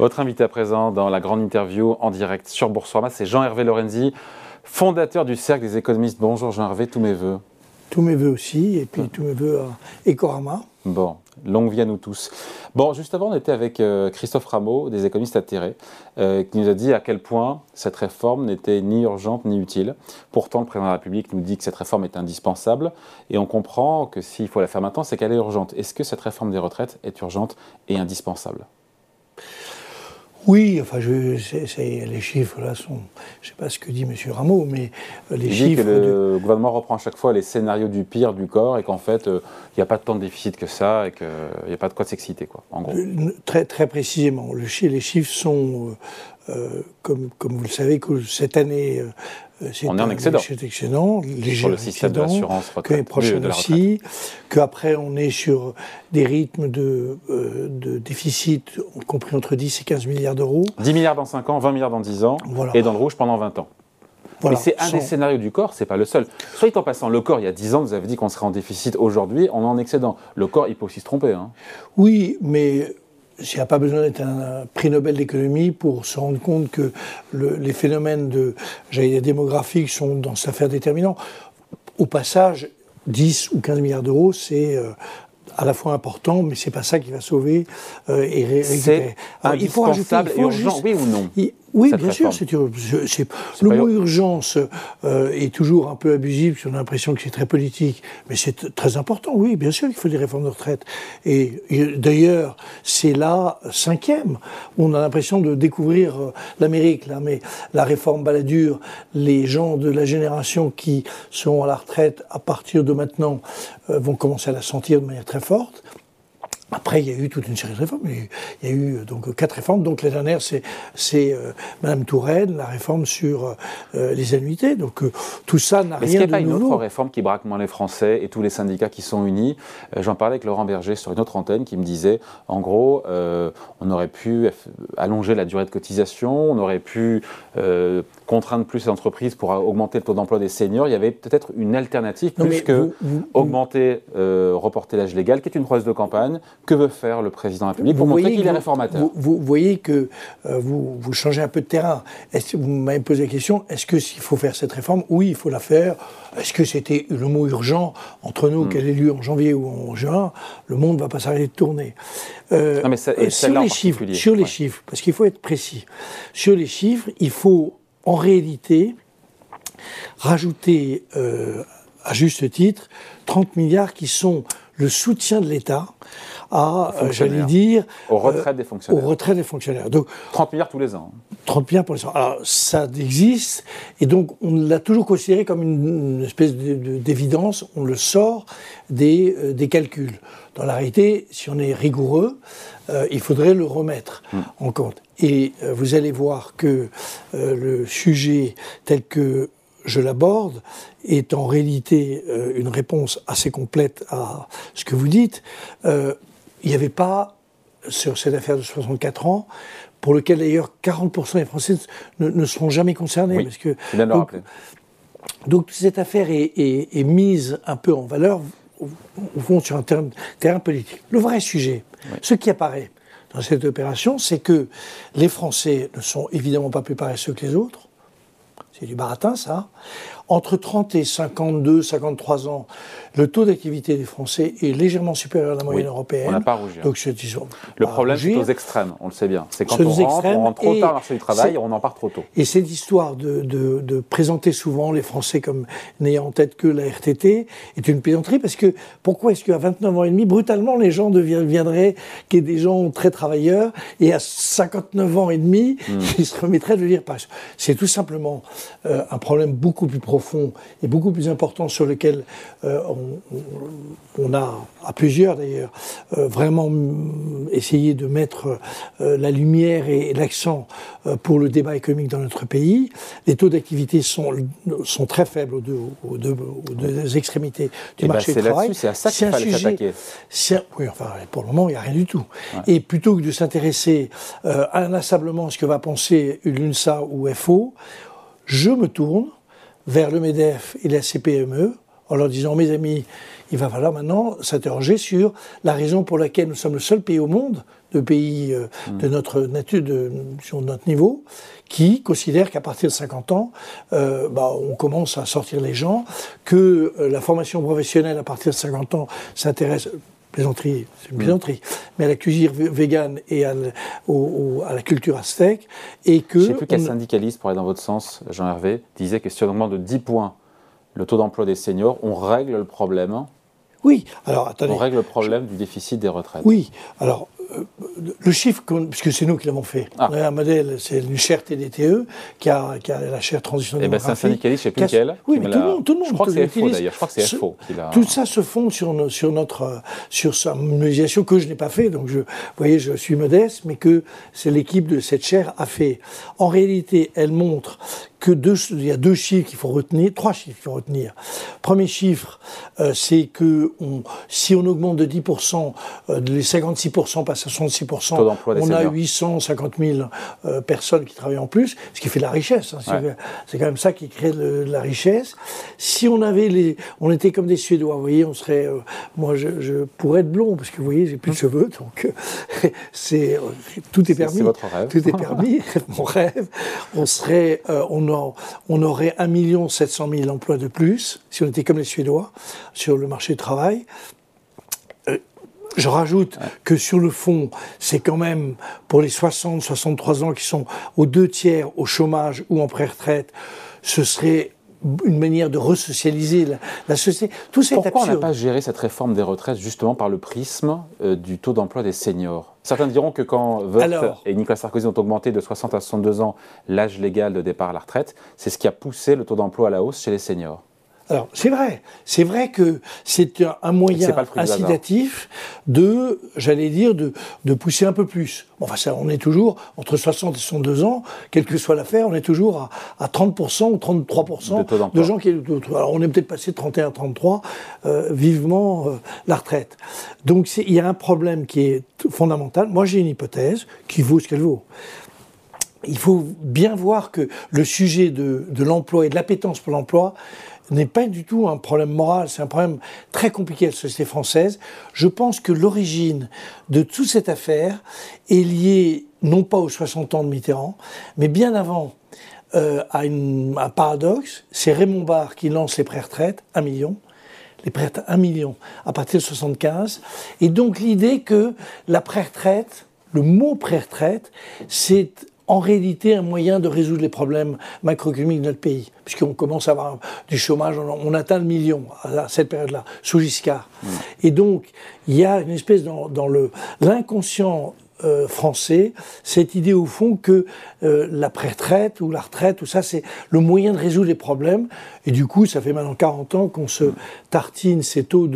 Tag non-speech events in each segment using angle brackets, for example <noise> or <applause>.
Votre invité à présent dans la grande interview en direct sur Boursorama, c'est Jean-Hervé Lorenzi, fondateur du Cercle des économistes. Bonjour Jean-Hervé, tous mes voeux. Tous mes voeux aussi, et puis tous mes voeux à Ecorama. Bon, longue vie à nous tous. Bon, juste avant, on était avec euh, Christophe Rameau, des économistes atterrés, euh, qui nous a dit à quel point cette réforme n'était ni urgente ni utile. Pourtant, le président de la République nous dit que cette réforme est indispensable, et on comprend que s'il faut la faire maintenant, c'est qu'elle est urgente. Est-ce que cette réforme des retraites est urgente et indispensable? Oui, enfin, je, les chiffres là sont. Je ne sais pas ce que dit M. Rameau, mais euh, les Il chiffres. Dit que le gouvernement reprend à chaque fois les scénarios du pire du corps et qu'en fait, il n'y a pas tant de déficit que ça et qu'il n'y a pas de quoi s'exciter, quoi, en gros. Très, très précisément. Le, les chiffres sont, euh, comme, comme vous le savez, que cette année, euh, on est en excédent. C'est excellent, léger sur le système d'assurance retraite. prochaine aussi, qu'après on est sur des rythmes de, euh, de, déficit compris entre 10 et 15 milliards d'euros. 10 milliards dans 5 ans, 20 milliards dans 10 ans, et dans le rouge pendant 20 ans. Voilà, Mais c'est un des scénarios du corps, c'est pas le seul. Soit en passant, le corps, il y a 10 ans, vous avez dit qu'on serait en déficit. Aujourd'hui, on est en excédent. Le corps, il peut aussi se tromper. Hein. Oui, mais il n'y a pas besoin d'être un prix Nobel d'économie pour se rendre compte que les phénomènes de, démographiques sont dans cette affaire déterminants. Au passage, 10 ou 15 milliards d'euros, c'est euh, à la fois important, mais c'est pas ça qui va sauver euh, et récupérer. Il faut rajouter, il faut urgent, oui ou non? Oui, bien sûr. C'est, le mot urgence euh, est toujours un peu abusif, qu'on a l'impression que c'est très politique, mais c'est très important. Oui, bien sûr qu'il faut des réformes de retraite. Et, d'ailleurs, c'est la cinquième. On a l'impression de découvrir euh, l'Amérique, là, mais la réforme baladure, les gens de la génération qui sont à la retraite à partir de maintenant euh, vont commencer à la sentir de manière très forte. Après, il y a eu toute une série de réformes. Il y a eu donc quatre réformes. Donc la dernière, c'est c'est euh, Madame Touraine, la réforme sur euh, les annuités. Donc euh, tout ça n'a rien de nouveau. Est-ce qu'il n'y a pas une autre réforme qui braque moins les Français et tous les syndicats qui sont unis? J'en parlais avec Laurent Berger sur une autre antenne qui me disait, en gros, on aurait pu allonger la durée de cotisation, on aurait pu contraindre plus les entreprises pour augmenter le taux d'emploi des seniors. Il y avait peut-être une alternative plus que augmenter, reporter l'âge légal, qui est une promesse de campagne que veut faire le président de la République pour montrer qu'il est réformateur? vous, voyez que euh, vous, vous, changez un peu de terrain. Est-ce, vous m'avez posé la question, est-ce que s'il faut faire cette réforme Oui, il faut la faire. Est-ce que c'était le mot urgent entre nous, hmm. qu'elle ait lieu en janvier ou en juin Le monde ne va pas s'arrêter de tourner. Euh, mais ça, euh, sur les chiffres, sur les chiffres, parce qu'il faut être précis. Sur les chiffres, il faut en réalité rajouter à juste titre 30 milliards qui sont le soutien de l'État à, euh, j'allais dire... Aux retraites des fonctionnaires. Aux retraites des fonctionnaires. Donc, 30 milliards tous les ans. 30 milliards pour les ans. Alors, ça existe, et donc on l'a toujours considéré comme une, espèce d'évidence, on le sort des, euh, des, calculs. Dans la réalité, si on est rigoureux, euh, il faudrait le remettre hmm. en compte. Et vous allez voir que le sujet tel que je l'aborde est en réalité une réponse assez complète à ce que vous dites il n'y avait pas, sur cette affaire de 64 ans, pour lequel d'ailleurs 40% des Français ne, seront jamais concernés. parce que, donc, donc, cette affaire est, mise un peu en valeur, au, fond, sur un terrain, politique. Le vrai sujet, ce qui apparaît dans cette opération, c'est que les Français ne sont évidemment pas plus paresseux que les autres. C'est du baratin, ça. Entre 30 et 52, 53 ans, le taux d'activité des Français est légèrement supérieur à la moyenne européenne. On n'a pas à rougir. Donc, le problème, c'est aux extrêmes, on le sait bien. C'est quand on rentre, on rentre trop tard au marché du travail, on en part trop tôt. Et cette histoire de, de, de, présenter souvent les Français comme n'ayant en tête que la RTT est une plaisanterie parce que pourquoi est-ce qu'à 29 ans et demi, brutalement, les gens deviendraient qui des gens très travailleurs et à 59 ans et demi, hmm. ils se remettraient de lire pas. C'est tout simplement euh, un problème beaucoup plus profond et beaucoup plus important sur lequel euh, on, a, à plusieurs d'ailleurs, euh, vraiment essayé de mettre euh, la lumière et, l'accent pour le débat économique dans notre pays. Les taux d'activité sont, sont très faibles aux deux, aux deux, extrémités du eh ben, marché du travail. C'est à ça qu'il fallait s'attaquer. Oui, enfin, pour le moment, il n'y a rien du tout. Et plutôt que de s'intéresser inlassablement à ce que va penser l'UNSA ou FO, je me tourne vers le MEDEF et la CPME en leur disant, mes amis, il va falloir maintenant s'interroger sur la raison pour laquelle nous sommes le seul pays au monde, de pays euh, de mm. notre nature, de, sur notre niveau, qui considèrent qu'à partir de 50 ans, euh, bah, on commence à sortir les gens, que euh, la formation professionnelle à partir de 50 ans s'intéresse plaisanterie, c'est une mm. plaisanterie, mais à la cuisine végane et à, à, la culture aztèque, et que... Je ne sais plus quel syndicaliste, pour aller dans votre sens, Jean-Hervé, disait que si on augmente de 10 points le taux d'emploi des seniors, on règle le problème oui, alors attendez. On règle le problème du déficit des retraites. Oui, alors le chiffre, puisque c'est nous qui l'avons fait, ah. on a un modèle, c'est une chaire TDTE qui a, qui a la chaire transition eh ben, démographique. c'est un syndicaliste, je ne sais plus lequel. Oui, mais tout le, monde, tout le monde. Je crois que c'est FO d'ailleurs, je crois que c'est FO Tout ça se fonde sur, sur notre, sur sa mobilisation que je n'ai pas fait, donc je, vous voyez, je suis modeste, mais que c'est l'équipe de cette chaire a fait. En réalité, elle montre que deux, il y a deux chiffres qu'il faut retenir, trois chiffres qu'il faut retenir. Premier chiffre, euh, c'est que on, si on augmente de 10%, euh, les 56% passent à 66%, on a 850 000 euh, personnes qui travaillent en plus, ce qui fait de la richesse. Hein, c'est quand même ça qui crée de, la richesse. Si on avait les, on était comme des Suédois, vous voyez, on serait, euh, moi je, je, pourrais être blond parce que vous voyez, j'ai plus de cheveux, donc c'est tout est permis. C'est votre rêve. Tout est permis, <laughs> mon rêve. On serait, on on aurait 1 700 000 emplois de plus, si on était comme les Suédois, sur le marché du travail. Euh, je rajoute que sur le fond, c'est quand même pour les 60, 63 ans qui sont aux deux tiers au chômage ou en pré-retraite, ce serait une manière de resocialiser la, société. Tout Pourquoi on n'a pas géré cette réforme des retraites justement par le prisme euh, du taux d'emploi des seniors? Certains diront que quand Woerth et Nicolas Sarkozy ont augmenté de 60 à 62 ans l'âge légal de départ à la retraite, c'est ce qui a poussé le taux d'emploi à la hausse chez les seniors. Alors, c'est vrai. C'est vrai que c'est un moyen incitatif de, j'allais dire, de, de, pousser un peu plus. Enfin, ça, on est toujours, entre 60 et 62 ans, quelle que soit l'affaire, on est toujours à, à 30% ou 33% de, gens qui... Alors, on est peut-être passé de 31 à 33, euh, vivement euh, la retraite. Donc, il y a un problème qui est fondamental. Moi, j'ai une hypothèse qui vaut ce qu'elle vaut il faut bien voir que le sujet de, de l'emploi et de l'appétence pour l'emploi, n'est pas du tout un problème moral, c'est un problème très compliqué à la société française. Je pense que l'origine de toute cette affaire est liée non pas aux 60 ans de Mitterrand, mais bien avant euh, à, un paradoxe. C'est Raymond Barre qui lance les pré-retraites, un million, les pré 1 million à partir de 75. Et donc l'idée que la pré-retraite, le mot pré-retraite, c'est en réalité un moyen de résoudre les problèmes macroéconomiques de notre pays, puisqu'on commence à avoir du chômage, on, atteint le million à cette période-là, sous Giscard. Mmh. Et donc, il y a une espèce dans, dans l'inconscient euh, français, cette idée au fond que euh, la pré-retraite ou la retraite, tout ça, c'est le moyen de résoudre les problèmes. Et du coup, ça fait maintenant 40 ans qu'on se tartine ces taux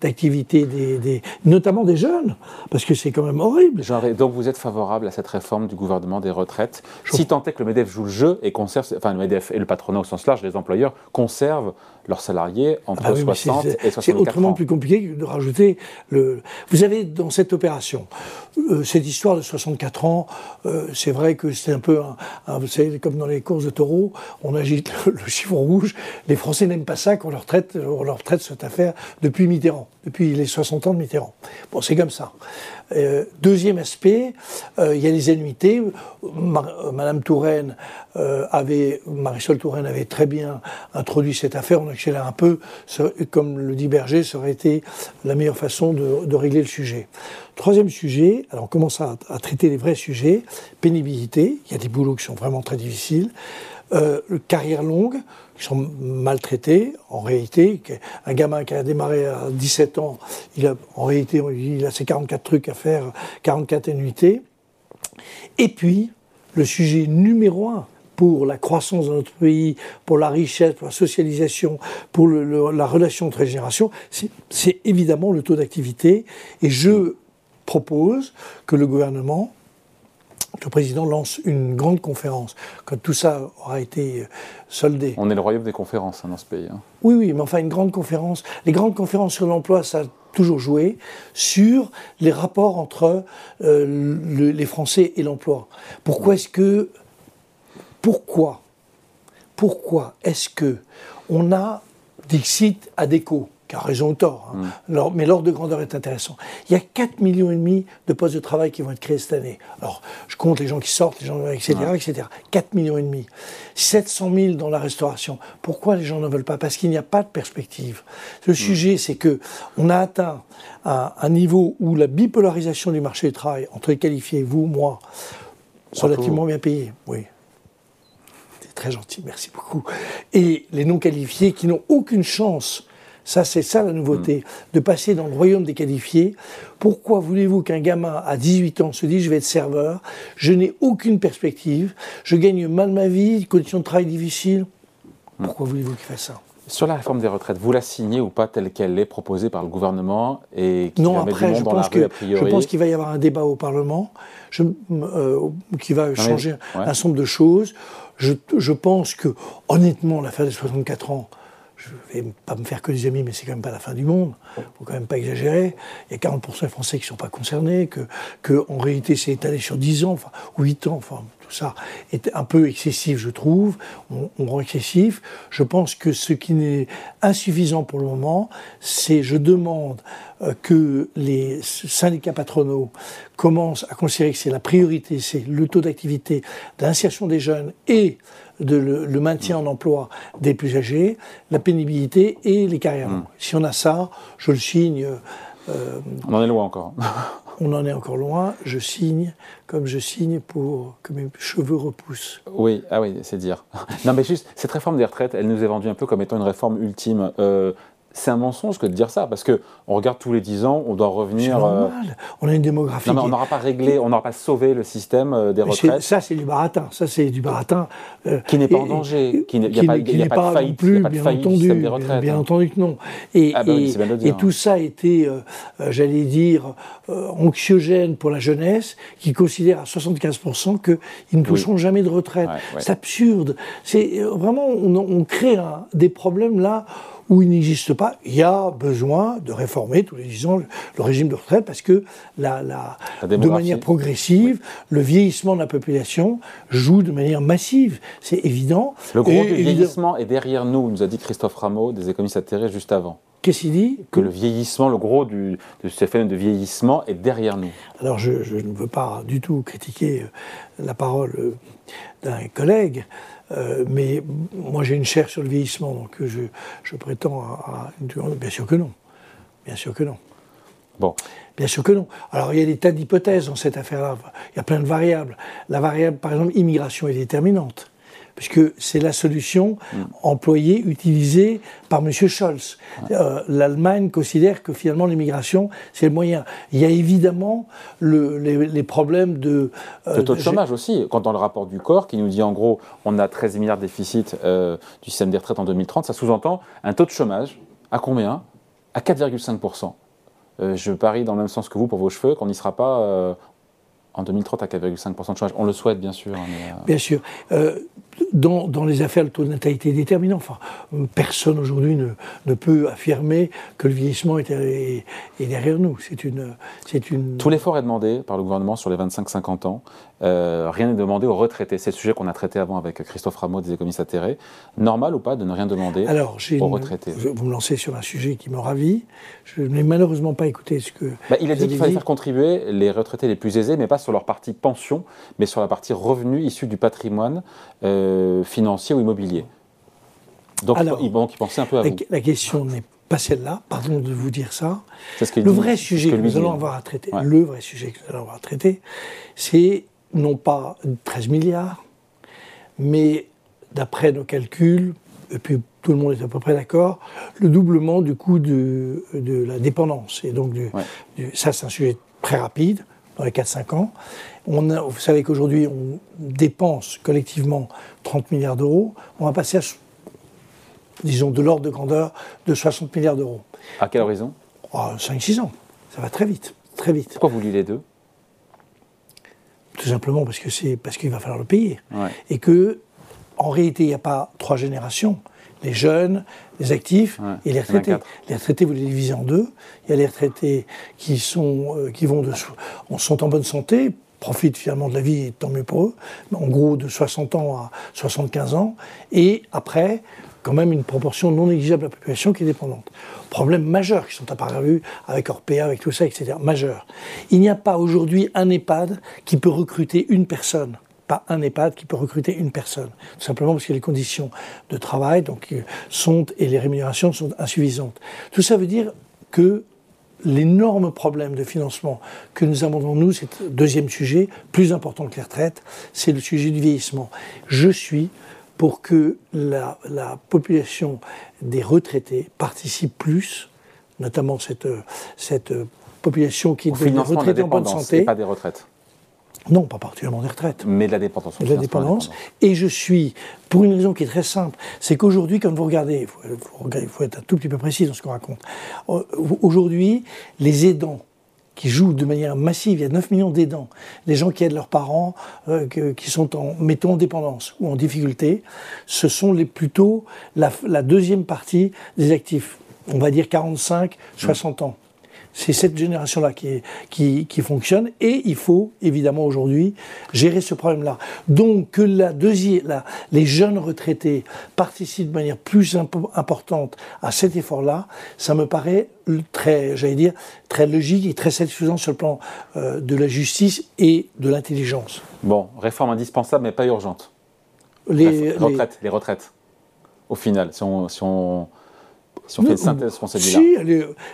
d'activité, des, des, notamment des jeunes, parce que c'est quand même horrible. donc vous êtes favorable à cette réforme du gouvernement des retraites, si tant est que le MEDEF joue le jeu et conserve, enfin le MEDEF et le patronat au sens large, les employeurs, conservent leurs salariés entre 60 ah bah et 64 C'est autrement plus compliqué de rajouter le... Vous avez dans cette opération, euh, cette histoire de 64 ans, euh, c'est vrai que c'est un peu, un, vous savez, comme dans les courses de taureaux, on agite <laughs> le, chiffre rouge. Les Français n'aiment pas ça qu'on leur traite, on leur traite cette affaire depuis Mitterrand, depuis les 60 ans de Mitterrand. Bon, c'est comme ça. Euh, deuxième aspect, il y a les annuités. Madame Touraine avait, Marisol Touraine avait très bien introduit cette affaire. On accélère un peu, comme le dit Berger, ça aurait été la meilleure façon de, de régler le sujet. Troisième sujet, alors on commence à, traiter les vrais sujets, pénibilité, il y a des boulots qui sont vraiment très difficiles, euh, carrière longue, qui sont maltraités, en réalité, un gamin qui a démarré à 17 ans, il a, en réalité, il a ses 44 trucs à faire, 44 annuités. Et puis, le sujet numéro un, pour la croissance de notre pays, pour la richesse, pour la socialisation, pour la relation entre les générations, c'est évidemment le taux d'activité. Et je propose que le gouvernement, que le président lance une grande conférence, quand tout ça aura été euh, soldé. On est le royaume des conférences hein, dans ce pays. Hein. Oui, oui, mais enfin une grande conférence. Les grandes conférences sur l'emploi, ça a toujours joué sur les rapports entre euh, les Français et l'emploi. Pourquoi est-ce que, pourquoi, pourquoi est-ce que on a Dixit à déco qui a raison ou tort, hein? mais l'ordre de grandeur est intéressant. Il y a 4 millions et demi de postes de travail qui vont être créés cette année. Alors, je compte les gens qui sortent, les gens, etc., etc. 4 millions et demi. 700 000 dans la restauration. Pourquoi les gens ne veulent pas? Parce qu'il n'y a pas de perspective. Le sujet, c'est que on a atteint un, un, niveau où la bipolarisation du marché du travail, entre les qualifiés, vous, moi, relativement bien payés, oui, très gentil, merci beaucoup. Et les non qualifiés qui n'ont aucune chance, ça c'est ça la nouveauté, mm. de passer dans le royaume des qualifiés. Pourquoi voulez-vous qu'un gamin à 18 ans se dise je vais être serveur, je n'ai aucune perspective, je gagne mal ma vie, conditions de travail difficiles mm. Pourquoi voulez-vous qu'il fasse ça? Sur la réforme des retraites, vous la signez ou pas telle qu'elle est proposée par le gouvernement et qui Non, après, je pense, que, je pense qu'il va y avoir un débat au Parlement je, euh, qui va changer un certain nombre de choses. Je, pense que, honnêtement, l'affaire des 64 ans, je ne vais pas me faire que des amis, mais c'est quand même pas la fin du monde. Il faut quand même pas exagérer. Il y a 40% des Français qui ne sont pas concernés, que, que en réalité c'est étalé sur 10 ans, enfin, ou 8 ans, enfin, tout ça est un peu excessif, je trouve. On, on rend excessif. Je pense que ce qui n'est insuffisant pour le moment, c'est je demande euh, que les syndicats patronaux commencent à considérer que c'est la priorité, c'est le taux d'activité, d'insertion des jeunes et de le, maintien en emploi des plus âgés, la pénibilité et les carrières hmm. Si on a ça, je le signe. Euh, on en est loin encore. <laughs> on en est encore loin. Je signe comme je signe pour que mes cheveux repoussent. Oui, ah oui, c'est dire. <laughs> non, mais juste cette réforme des retraites, elle nous est vendue un peu comme étant une réforme ultime. Euh, c'est un mensonge que de dire ça, parce que on regarde tous les 10 ans, on doit revenir. C'est normal. Euh, on a une démographie. Non, mais on n'aura pas réglé, on n'aura pas sauvé le système euh, des retraites. Ça, c'est du baratin. Ça, c'est du baratin. Euh, qui n'est pas en danger. Qui n'est pas, y a pas, de faillite. Plus, bien entendu, des retraites. Bien, entendu que non. Et, ah bah et, tout ça a été, j'allais dire, anxiogène pour la jeunesse, qui considère à 75% qu'ils ne toucheront jamais de retraite. C'est absurde. C'est vraiment, on, on crée des problèmes là où il n'existe pas, il y a besoin de réformer tous les 10 ans le, régime de retraite parce que la, la, de manière progressive, le vieillissement de la population joue de manière massive. C'est évident. Le gros du vieillissement est derrière nous, nous a dit Christophe Rameau, des économistes atterrés juste avant. Qu'est-ce qu'il dit? Que le vieillissement, le gros du, de ce phénomène de vieillissement est derrière nous. Alors je, je ne veux pas du tout critiquer euh, la parole euh, d'un collègue. Euh, mais moi, j'ai une chair sur le vieillissement, donc je, je prétends à, une... Bien sûr que non. Bien sûr que non. Bon. Bien sûr que non. Alors, il y a des tas d'hypothèses dans cette affaire-là. Il y a plein de variables. La variable, par exemple, immigration est déterminante puisque c'est la solution employée, utilisée par M. Scholz. Euh, L'Allemagne considère que finalement l'immigration, c'est le moyen. Il y a évidemment les, problèmes de... Euh, le taux de chômage aussi. Quand dans le rapport du corps, qui nous dit en gros, on a 13 milliards de déficit euh, du système des retraites en 2030, ça sous-entend un taux de chômage à combien? À 4,5%. je parie dans le même sens que vous pour vos cheveux qu'on n'y sera pas en 2030 à 4,5% de chômage. On le souhaite, bien sûr. Hein, bien sûr dans, les affaires, le taux de natalité est déterminant. Enfin, personne aujourd'hui ne, ne, peut affirmer que le vieillissement est, est, derrière nous. C'est une, c'est une. Tout l'effort est demandé par le gouvernement sur les 25-50 ans. Euh, rien n'est demandé aux retraités. C'est le sujet qu'on a traité avant avec Christophe Rameau des économistes atterrés. Normal ou pas de ne rien demander Alors, aux retraités? Vous me lancez sur un sujet qui me ravit. Je n'ai malheureusement pas écouté ce que. Bah, il a dit qu'il fallait faire contribuer les retraités les plus aisés, mais pas sur leur partie pension, mais sur la partie revenu issu du patrimoine. Euh, financier ou immobilier. Donc, il, pensait un peu à la, vous. La question n'est pas celle-là, pardon de vous dire ça. le vrai sujet que, nous allons avoir à traiter, le vrai sujet que nous allons avoir à traiter, c'est non pas 13 milliards, mais d'après nos calculs, et puis tout le monde est à peu près d'accord, le doublement du coût de, de la dépendance. Et donc, ça, c'est un sujet très rapide, dans les 4-5 ans. On vous savez qu'aujourd'hui, on dépense collectivement 30 milliards d'euros. On va passer à, disons, de l'ordre de grandeur de 60 milliards d'euros. À quel horizon? 5-6 ans. Ça va très vite, très vite. Pourquoi vous liez les deux? Tout simplement parce que c'est parce qu'il va falloir le payer. Et que, en réalité, il n'y a pas trois générations les jeunes, les actifs et les retraités. Les retraités, vous les divisez en deux. Il y a les retraités qui, sont, euh, qui vont de, sont en bonne santé, profitent finalement de la vie, tant mieux pour eux, en gros de 60 ans à 75 ans. Et après, quand même une proportion non négligeable de la population qui est dépendante. Problèmes majeurs qui sont apparus avec Orpea, avec tout ça, etc. Majeurs. Il n'y a pas aujourd'hui un EHPAD qui peut recruter une personne pas un EHPAD qui peut recruter une personne. Tout simplement parce que les conditions de travail donc, euh, sont, et les rémunérations sont insuffisantes. Tout ça veut dire que l'énorme problème de financement que nous avons nous, c'est le deuxième sujet, plus important que les retraites, c'est le sujet du vieillissement. Je suis pour que la, population des retraités participe plus, notamment cette, cette population qui est retraitée en bonne santé. Et pas des retraites. Non, pas particulièrement des retraites. Mais de la dépendance. De la dépendance. Et je suis, pour une raison qui est très simple, c'est qu'aujourd'hui, comme vous regardez, il faut, être un tout petit peu précis dans ce qu'on raconte. Euh, aujourd'hui, les aidants qui jouent de manière massive, il y a 9 millions d'aidants, les gens qui aident leurs parents, euh, qui sont en, mettons, en dépendance ou en difficulté, ce sont les, plutôt la, la deuxième partie des actifs. On va dire 45, 60 ans. C'est cette génération-là qui, qui, fonctionne et il faut évidemment aujourd'hui gérer ce problème-là. Donc que la deuxième, les jeunes retraités participent de manière plus importante à cet effort-là, ça me paraît très, j'allais dire, très logique et très satisfaisant sur le plan euh, de la justice et de l'intelligence. Bon, réforme indispensable mais pas urgente. Les, retraites, les... retraites, au final, si on si on fait une synthèse si,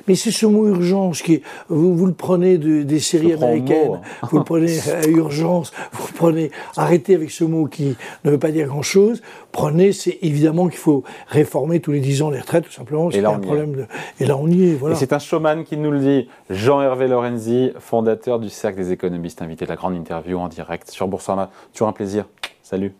mais c'est ce mot urgence qui vous, vous le prenez des séries américaines, vous le prenez <laughs> à urgence, vous le prenez, arrêtez avec ce mot qui ne veut pas dire grand chose. Prenez, c'est évidemment qu'il faut réformer tous les 10 ans les retraites, tout simplement. Et là, un problème de, et là, on y est. Voilà. Et c'est un showman qui nous le dit, Jean-Hervé Lorenzi, fondateur du Cercle des économistes, invité à la grande interview en direct sur Boursorama. Toujours un plaisir. Salut.